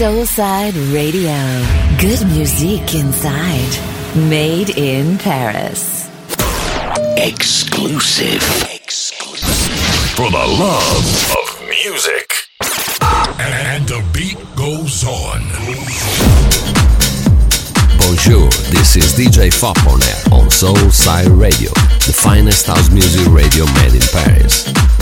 Soulside Radio. Good music inside. Made in Paris. Exclusive. Exclusive. For the love of music. And the beat goes on. Bonjour, this is DJ Fop on air on Soulside Radio, the finest house music radio made in Paris.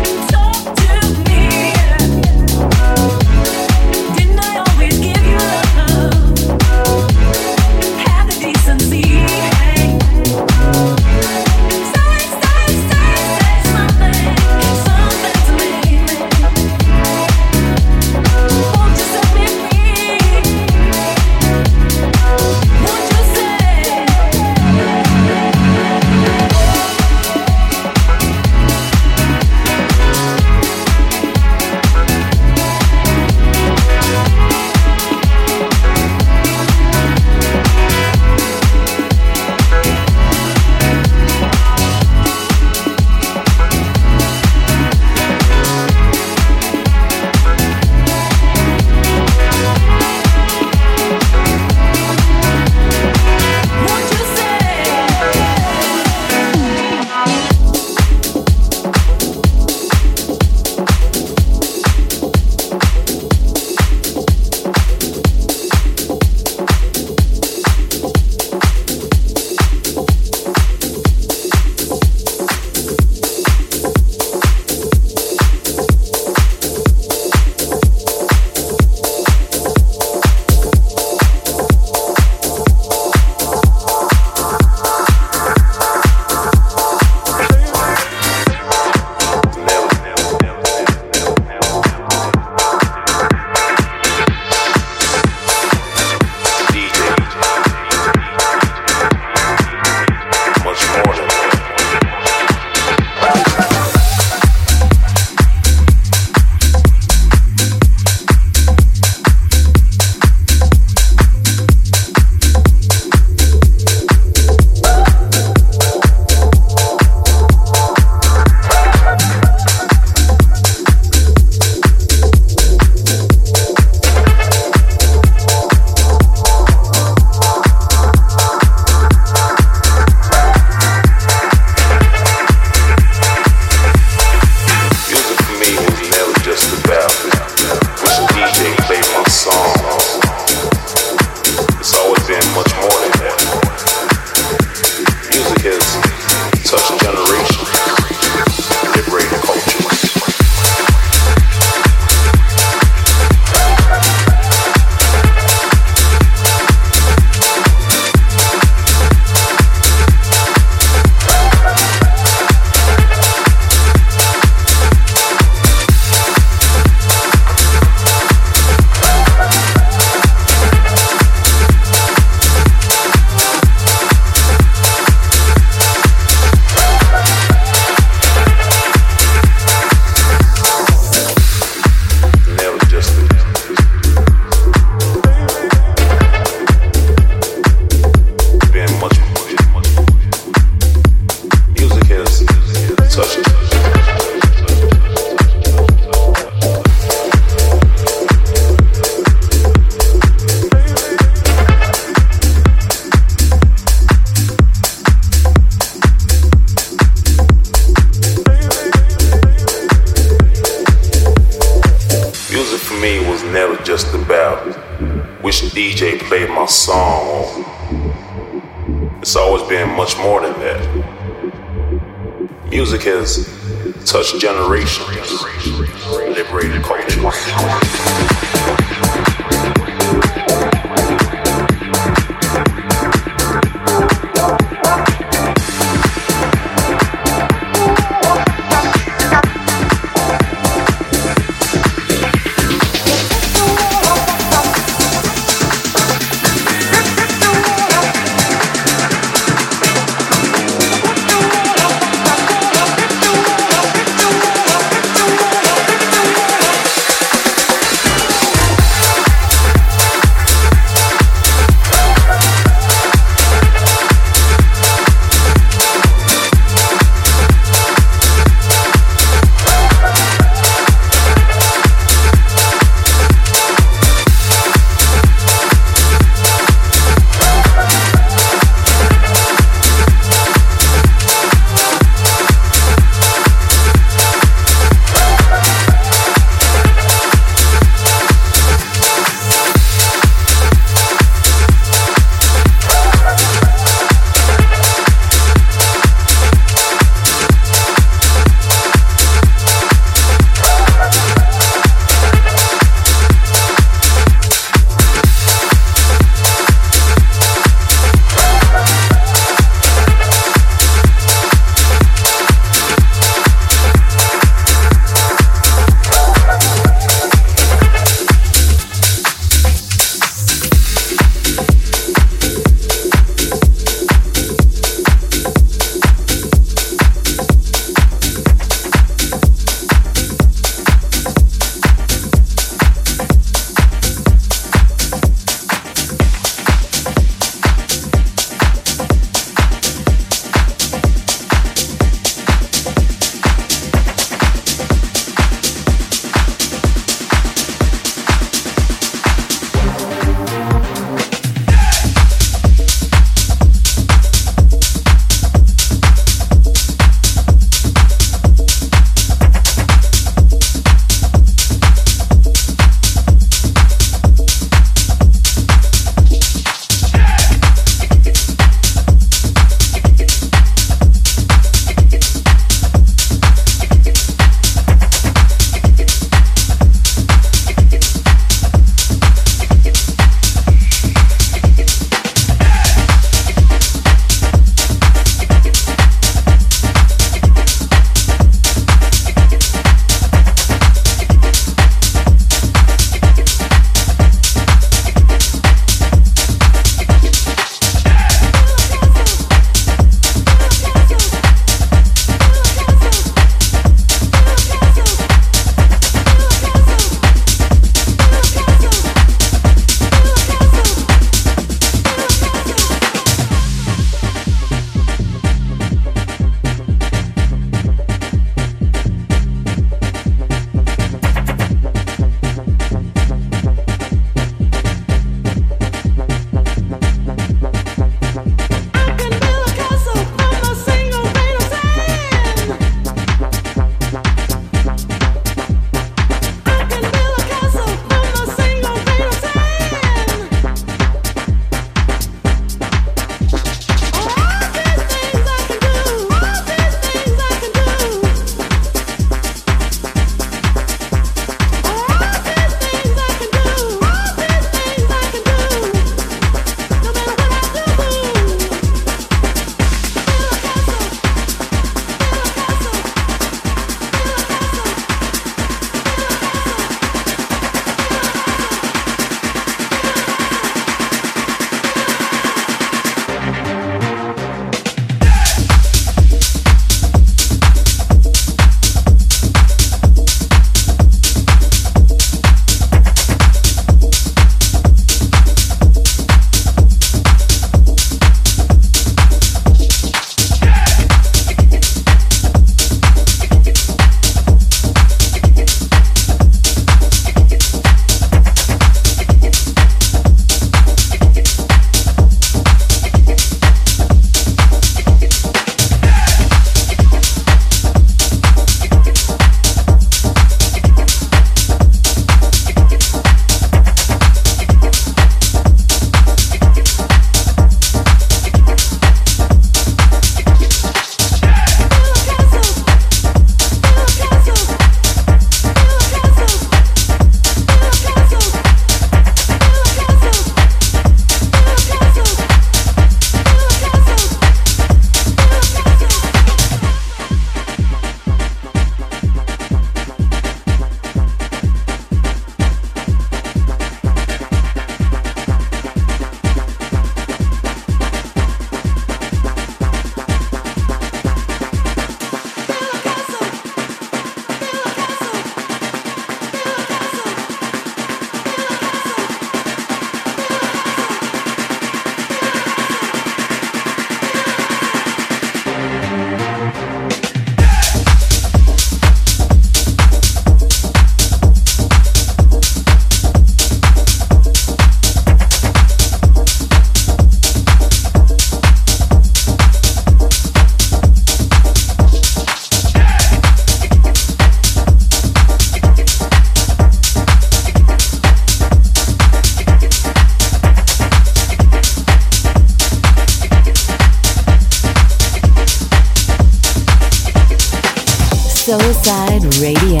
Radio.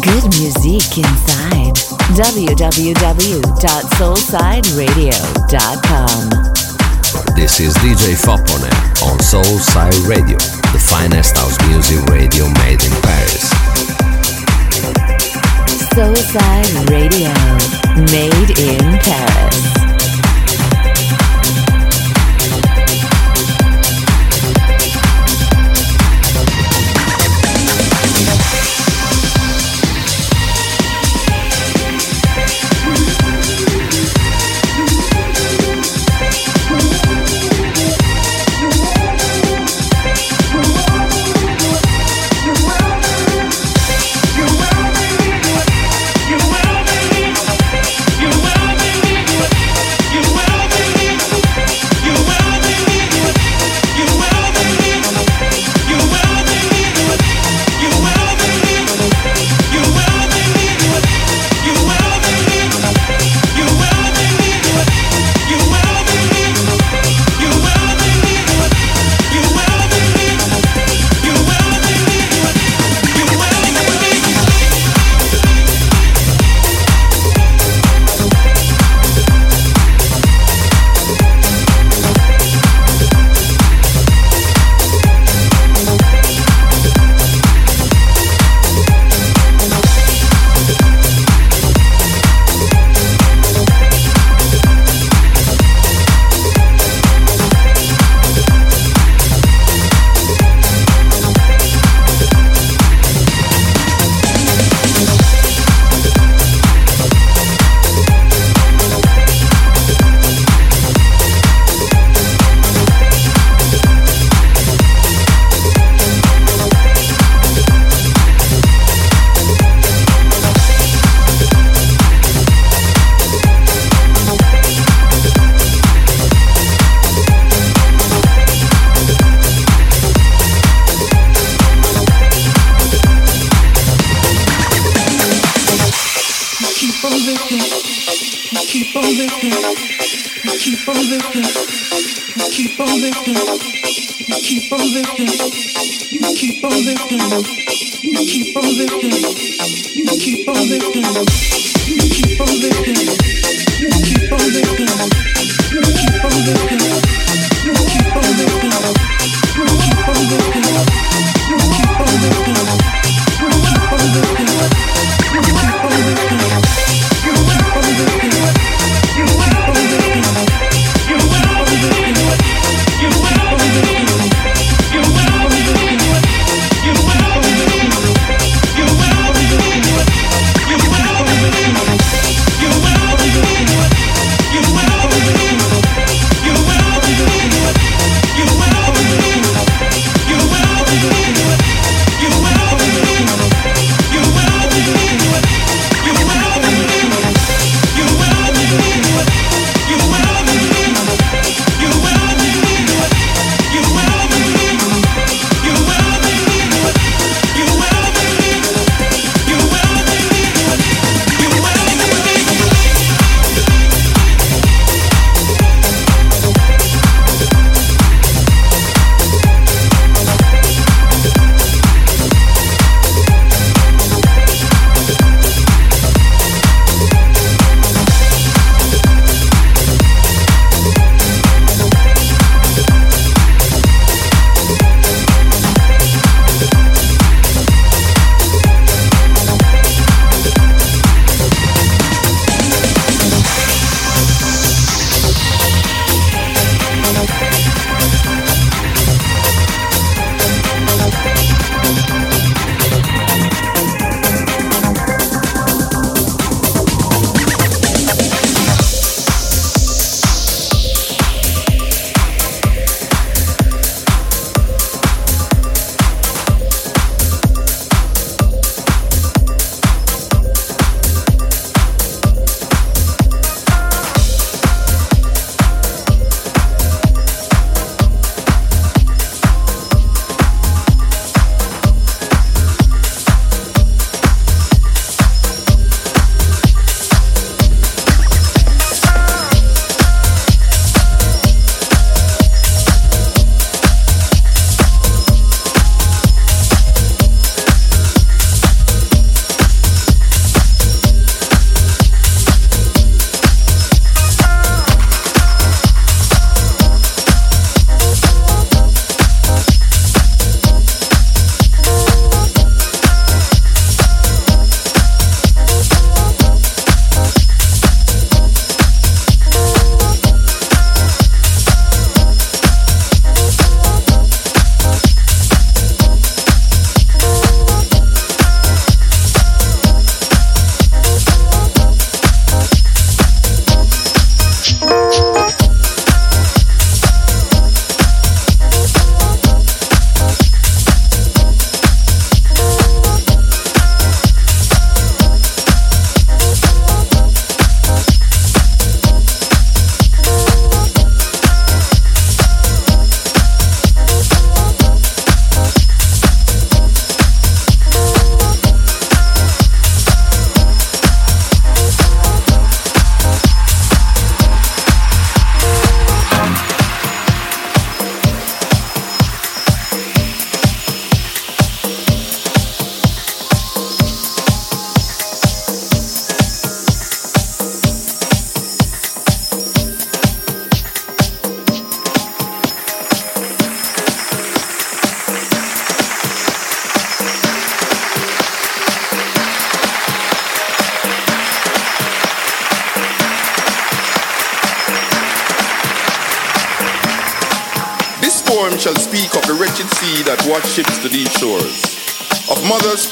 Good music inside. www.soulsideradio.com. This is DJ Fopone on Soulside Radio, the finest house music radio made in Paris. Soulside Radio, made in Paris. keep on lifting, you keep on lifting, you keep on lifting.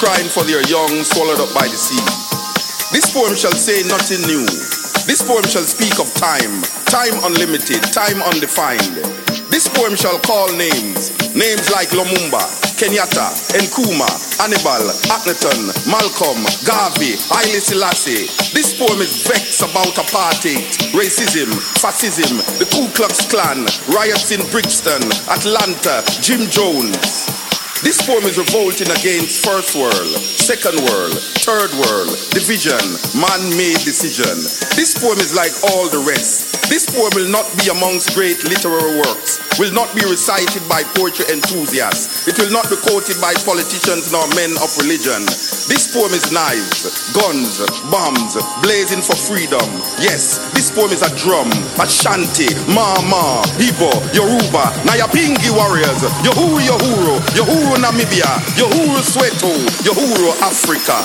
Crying for their young swallowed up by the sea. This poem shall say nothing new. This poem shall speak of time, time unlimited, time undefined. This poem shall call names, names like Lumumba, Kenyatta, Nkrumah, Hannibal, Akhenaton, Malcolm, Garvey, Haile Selassie. This poem is vexed about apartheid, racism, fascism, the Ku Klux Klan, riots in Brixton, Atlanta, Jim Jones. This poem is revolting against first world, second world, third world, division, man-made decision. This poem is like all the rest. This poem will not be amongst great literary works, will not be recited by poetry enthusiasts. It will not be quoted by politicians nor men of religion. This poem is knives, guns, bombs, blazing for freedom. Yes, this poem is a drum, a shanty, mama, Igbo, Yoruba, Nyabinghi warriors, Uhuru Uhuru, Uhuru Namibia, Uhuru Soweto, Uhuru Africa.